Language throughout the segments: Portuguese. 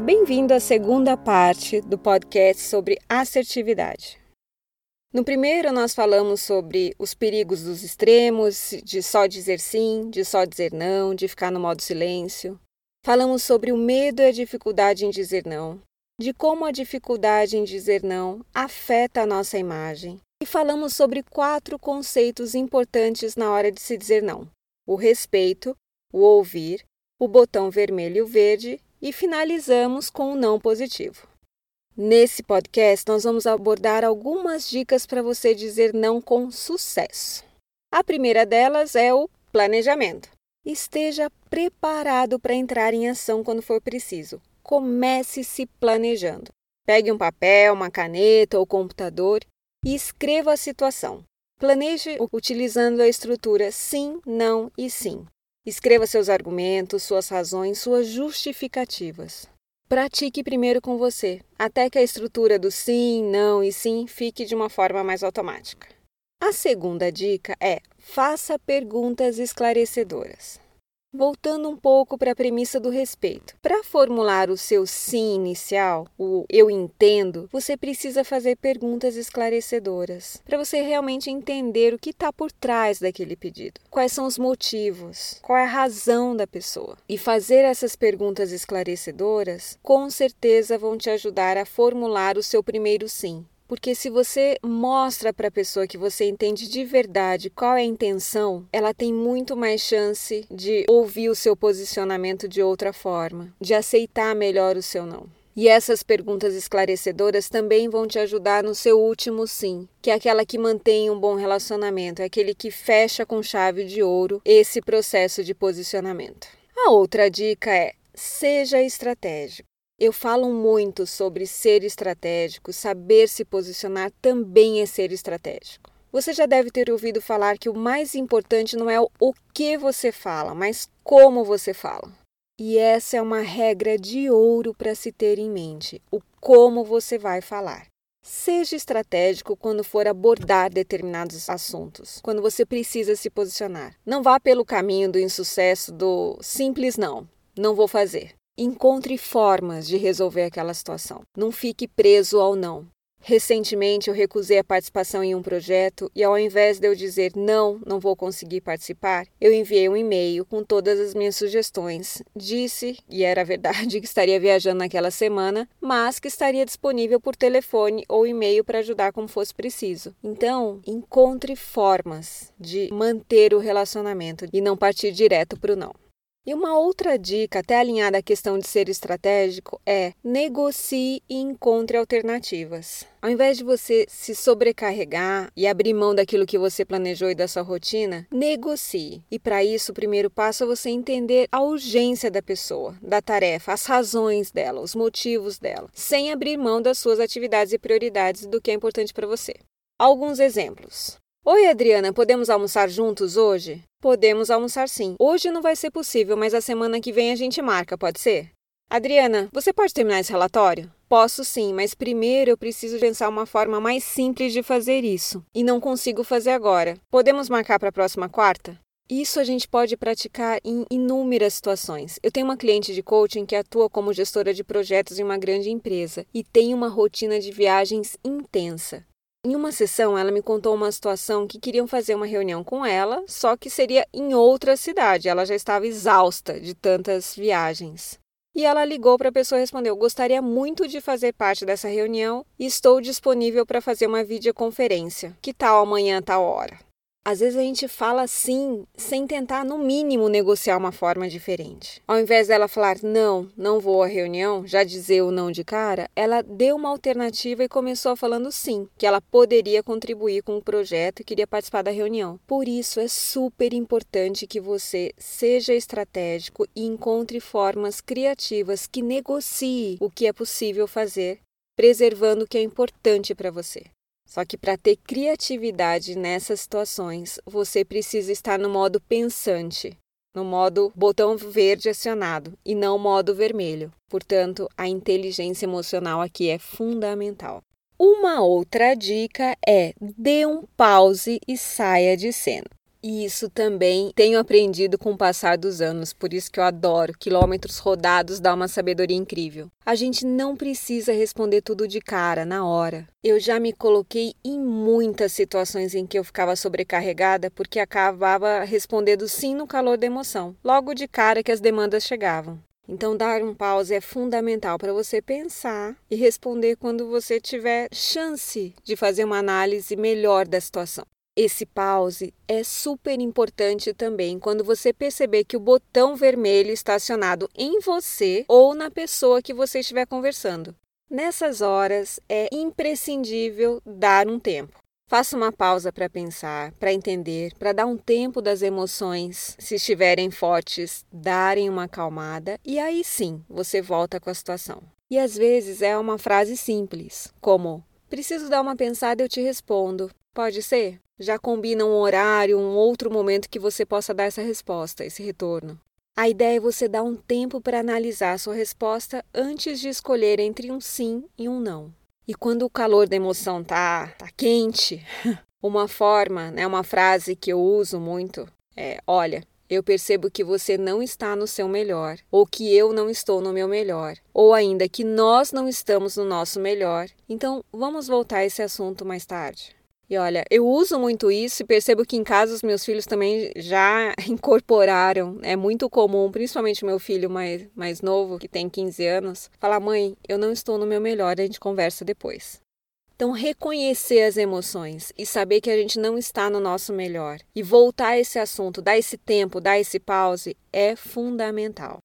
Bem-vindo à segunda parte do podcast sobre assertividade. No primeiro, nós falamos sobre os perigos dos extremos, de só dizer sim, de só dizer não, de ficar no modo silêncio. Falamos sobre o medo e a dificuldade em dizer não, de como a dificuldade em dizer não afeta a nossa imagem. E falamos sobre quatro conceitos importantes na hora de se dizer não: o respeito, o ouvir, o botão vermelho e o verde e finalizamos com o não positivo. Nesse podcast, nós vamos abordar algumas dicas para você dizer não com sucesso. A primeira delas é o planejamento. Esteja preparado para entrar em ação quando for preciso. Comece se planejando. Pegue um papel, uma caneta ou computador e escreva a situação. Planeje utilizando a estrutura sim, não e sim. Escreva seus argumentos, suas razões, suas justificativas. Pratique primeiro com você, até que a estrutura do sim, não e sim fique de uma forma mais automática. A segunda dica é: faça perguntas esclarecedoras. Voltando um pouco para a premissa do respeito. Para formular o seu sim inicial, o eu entendo, você precisa fazer perguntas esclarecedoras, para você realmente entender o que está por trás daquele pedido. Quais são os motivos? Qual é a razão da pessoa? E fazer essas perguntas esclarecedoras com certeza vão te ajudar a formular o seu primeiro sim. Porque se você mostra para a pessoa que você entende de verdade qual é a intenção, ela tem muito mais chance de ouvir o seu posicionamento de outra forma, de aceitar melhor o seu não. E essas perguntas esclarecedoras também vão te ajudar no seu último sim, que é aquela que mantém um bom relacionamento, é aquele que fecha com chave de ouro esse processo de posicionamento. A outra dica é: seja estratégico. Eu falo muito sobre ser estratégico, saber se posicionar também é ser estratégico. Você já deve ter ouvido falar que o mais importante não é o que você fala, mas como você fala. E essa é uma regra de ouro para se ter em mente: o como você vai falar. Seja estratégico quando for abordar determinados assuntos, quando você precisa se posicionar. Não vá pelo caminho do insucesso do simples não, não vou fazer. Encontre formas de resolver aquela situação. Não fique preso ao não. Recentemente eu recusei a participação em um projeto e, ao invés de eu dizer não, não vou conseguir participar, eu enviei um e-mail com todas as minhas sugestões. Disse, e era verdade, que estaria viajando naquela semana, mas que estaria disponível por telefone ou e-mail para ajudar como fosse preciso. Então, encontre formas de manter o relacionamento e não partir direto para o não. E uma outra dica, até alinhada à questão de ser estratégico, é negocie e encontre alternativas. Ao invés de você se sobrecarregar e abrir mão daquilo que você planejou e da sua rotina, negocie. E para isso, o primeiro passo é você entender a urgência da pessoa, da tarefa, as razões dela, os motivos dela, sem abrir mão das suas atividades e prioridades do que é importante para você. Alguns exemplos. Oi, Adriana, podemos almoçar juntos hoje? Podemos almoçar sim. Hoje não vai ser possível, mas a semana que vem a gente marca, pode ser? Adriana, você pode terminar esse relatório? Posso sim, mas primeiro eu preciso pensar uma forma mais simples de fazer isso. E não consigo fazer agora. Podemos marcar para a próxima quarta? Isso a gente pode praticar em inúmeras situações. Eu tenho uma cliente de coaching que atua como gestora de projetos em uma grande empresa e tem uma rotina de viagens intensa. Em uma sessão, ela me contou uma situação que queriam fazer uma reunião com ela, só que seria em outra cidade. Ela já estava exausta de tantas viagens. E ela ligou para a pessoa e respondeu: Gostaria muito de fazer parte dessa reunião e estou disponível para fazer uma videoconferência. Que tal amanhã, tal hora? Às vezes a gente fala sim sem tentar, no mínimo, negociar uma forma diferente. Ao invés dela falar não, não vou à reunião, já dizer o não de cara, ela deu uma alternativa e começou falando sim, que ela poderia contribuir com o projeto e queria participar da reunião. Por isso é super importante que você seja estratégico e encontre formas criativas que negocie o que é possível fazer, preservando o que é importante para você. Só que para ter criatividade nessas situações, você precisa estar no modo pensante, no modo botão verde acionado e não modo vermelho. Portanto, a inteligência emocional aqui é fundamental. Uma outra dica é dê um pause e saia de cena. E isso também tenho aprendido com o passar dos anos, por isso que eu adoro. Quilômetros rodados dá uma sabedoria incrível. A gente não precisa responder tudo de cara, na hora. Eu já me coloquei em muitas situações em que eu ficava sobrecarregada porque acabava respondendo sim no calor da emoção, logo de cara que as demandas chegavam. Então, dar um pause é fundamental para você pensar e responder quando você tiver chance de fazer uma análise melhor da situação. Esse pause é super importante também quando você perceber que o botão vermelho está acionado em você ou na pessoa que você estiver conversando. Nessas horas é imprescindível dar um tempo. Faça uma pausa para pensar, para entender, para dar um tempo das emoções, se estiverem fortes, darem uma acalmada e aí sim você volta com a situação. E às vezes é uma frase simples, como: Preciso dar uma pensada eu te respondo. Pode ser? Já combina um horário, um outro momento que você possa dar essa resposta, esse retorno. A ideia é você dar um tempo para analisar a sua resposta antes de escolher entre um sim e um não. E quando o calor da emoção tá, tá quente, uma forma, né, uma frase que eu uso muito é: olha, eu percebo que você não está no seu melhor, ou que eu não estou no meu melhor, ou ainda que nós não estamos no nosso melhor. Então, vamos voltar a esse assunto mais tarde. E olha, eu uso muito isso e percebo que em casa os meus filhos também já incorporaram. É muito comum, principalmente meu filho mais, mais novo, que tem 15 anos, falar: mãe, eu não estou no meu melhor, a gente conversa depois. Então, reconhecer as emoções e saber que a gente não está no nosso melhor e voltar a esse assunto, dar esse tempo, dar esse pause, é fundamental.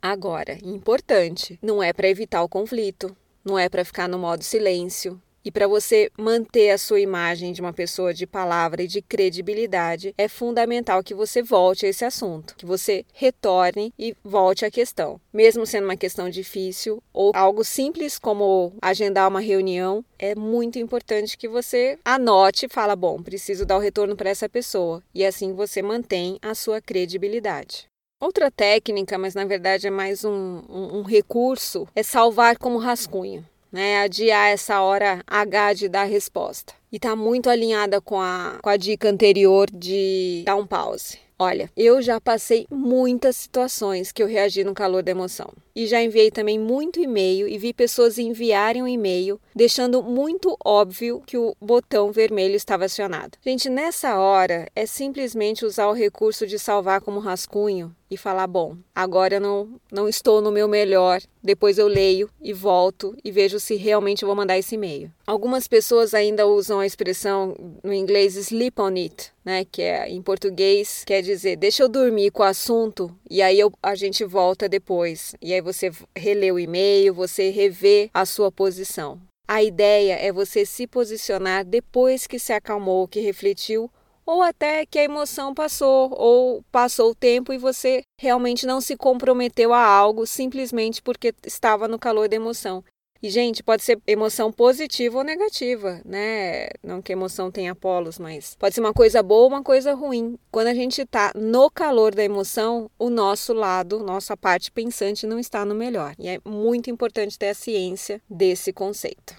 Agora, importante, não é para evitar o conflito, não é para ficar no modo silêncio, e para você manter a sua imagem de uma pessoa de palavra e de credibilidade, é fundamental que você volte a esse assunto, que você retorne e volte à questão. Mesmo sendo uma questão difícil ou algo simples como agendar uma reunião, é muito importante que você anote e fala, bom, preciso dar o retorno para essa pessoa. E assim você mantém a sua credibilidade. Outra técnica, mas na verdade é mais um, um, um recurso, é salvar como rascunho né, adiar essa hora H de dar resposta. E está muito alinhada com a, com a dica anterior de dar um pause. Olha, eu já passei muitas situações que eu reagi no calor da emoção. E já enviei também muito e-mail e vi pessoas enviarem um e-mail deixando muito óbvio que o botão vermelho estava acionado. Gente, nessa hora é simplesmente usar o recurso de salvar como rascunho e falar: bom, agora não, não estou no meu melhor. Depois eu leio e volto e vejo se realmente vou mandar esse e-mail. Algumas pessoas ainda usam a expressão no inglês sleep on it, né? Que é em português quer dizer deixa eu dormir com o assunto e aí eu, a gente volta depois. E aí você relê o e-mail, você revê a sua posição. A ideia é você se posicionar depois que se acalmou, que refletiu ou até que a emoção passou, ou passou o tempo e você realmente não se comprometeu a algo simplesmente porque estava no calor da emoção. E, gente, pode ser emoção positiva ou negativa, né? Não que emoção tenha polos, mas pode ser uma coisa boa ou uma coisa ruim. Quando a gente está no calor da emoção, o nosso lado, nossa parte pensante não está no melhor. E é muito importante ter a ciência desse conceito.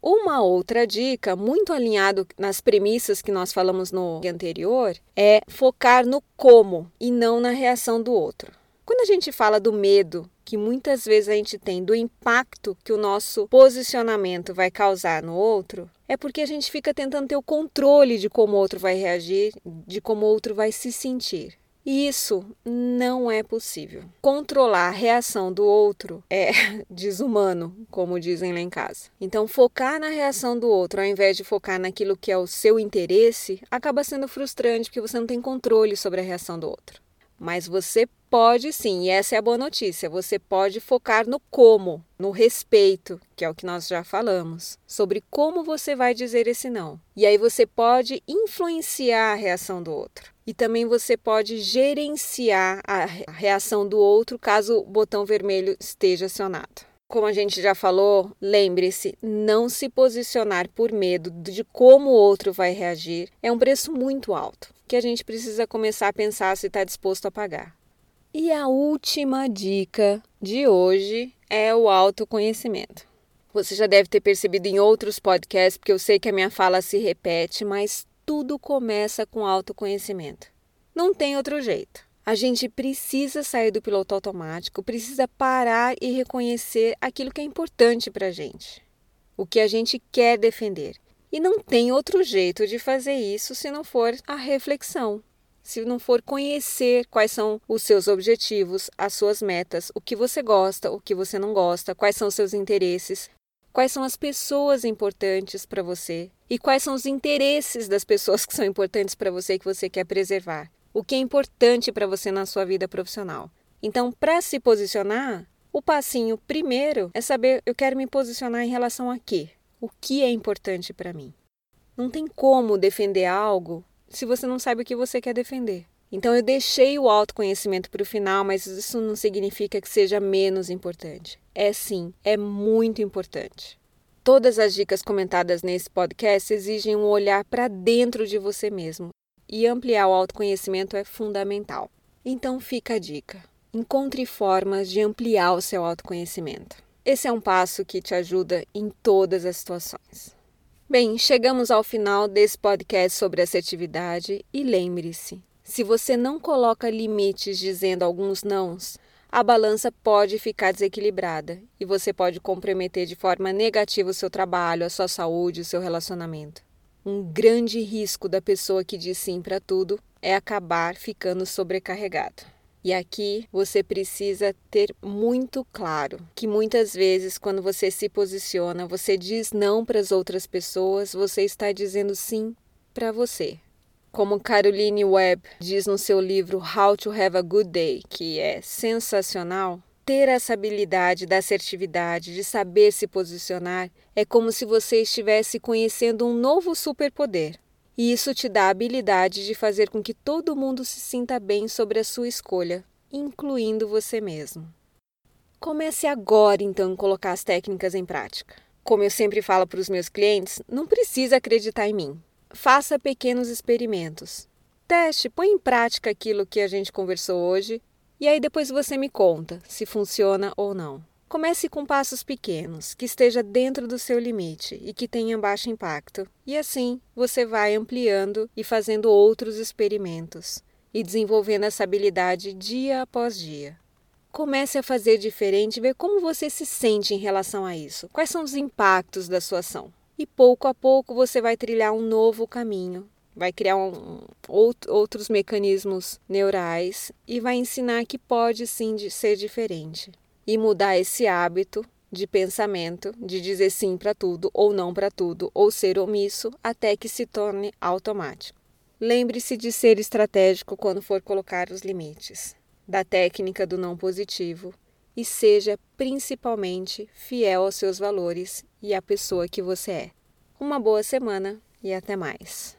Uma outra dica, muito alinhado nas premissas que nós falamos no anterior, é focar no como e não na reação do outro. Quando a gente fala do medo, que muitas vezes a gente tem do impacto que o nosso posicionamento vai causar no outro, é porque a gente fica tentando ter o controle de como o outro vai reagir, de como o outro vai se sentir. E isso não é possível. Controlar a reação do outro é desumano, como dizem lá em casa. Então, focar na reação do outro ao invés de focar naquilo que é o seu interesse acaba sendo frustrante porque você não tem controle sobre a reação do outro. Mas você pode sim, e essa é a boa notícia, você pode focar no como, no respeito, que é o que nós já falamos, sobre como você vai dizer esse não. E aí você pode influenciar a reação do outro. E também você pode gerenciar a reação do outro caso o botão vermelho esteja acionado. Como a gente já falou, lembre-se, não se posicionar por medo de como o outro vai reagir é um preço muito alto, que a gente precisa começar a pensar se está disposto a pagar. E a última dica de hoje é o autoconhecimento. Você já deve ter percebido em outros podcasts, porque eu sei que a minha fala se repete, mas tudo começa com autoconhecimento. Não tem outro jeito. A gente precisa sair do piloto automático, precisa parar e reconhecer aquilo que é importante para a gente, o que a gente quer defender. E não tem outro jeito de fazer isso se não for a reflexão, se não for conhecer quais são os seus objetivos, as suas metas, o que você gosta, o que você não gosta, quais são os seus interesses, quais são as pessoas importantes para você e quais são os interesses das pessoas que são importantes para você e que você quer preservar. O que é importante para você na sua vida profissional. Então, para se posicionar, o passinho primeiro é saber eu quero me posicionar em relação a quê? O que é importante para mim? Não tem como defender algo se você não sabe o que você quer defender. Então eu deixei o autoconhecimento para o final, mas isso não significa que seja menos importante. É sim, é muito importante. Todas as dicas comentadas nesse podcast exigem um olhar para dentro de você mesmo, e ampliar o autoconhecimento é fundamental. Então fica a dica: encontre formas de ampliar o seu autoconhecimento. Esse é um passo que te ajuda em todas as situações. Bem, chegamos ao final desse podcast sobre assertividade e lembre-se: se você não coloca limites dizendo alguns nãos, a balança pode ficar desequilibrada e você pode comprometer de forma negativa o seu trabalho, a sua saúde, o seu relacionamento. Um grande risco da pessoa que diz sim para tudo é acabar ficando sobrecarregado. E aqui você precisa ter muito claro que muitas vezes, quando você se posiciona, você diz não para as outras pessoas, você está dizendo sim para você. Como Caroline Webb diz no seu livro How to Have a Good Day, que é sensacional, ter essa habilidade da assertividade, de saber se posicionar, é como se você estivesse conhecendo um novo superpoder. E isso te dá a habilidade de fazer com que todo mundo se sinta bem sobre a sua escolha, incluindo você mesmo. Comece agora então a colocar as técnicas em prática. Como eu sempre falo para os meus clientes, não precisa acreditar em mim. Faça pequenos experimentos. Teste, põe em prática aquilo que a gente conversou hoje e aí depois você me conta se funciona ou não. Comece com passos pequenos, que esteja dentro do seu limite e que tenha baixo impacto. E assim você vai ampliando e fazendo outros experimentos e desenvolvendo essa habilidade dia após dia. Comece a fazer diferente e ver como você se sente em relação a isso. Quais são os impactos da sua ação? E pouco a pouco você vai trilhar um novo caminho, vai criar um, outros mecanismos neurais e vai ensinar que pode sim ser diferente e mudar esse hábito de pensamento, de dizer sim para tudo ou não para tudo, ou ser omisso até que se torne automático. Lembre-se de ser estratégico quando for colocar os limites, da técnica do não positivo e seja principalmente fiel aos seus valores e à pessoa que você é. Uma boa semana e até mais.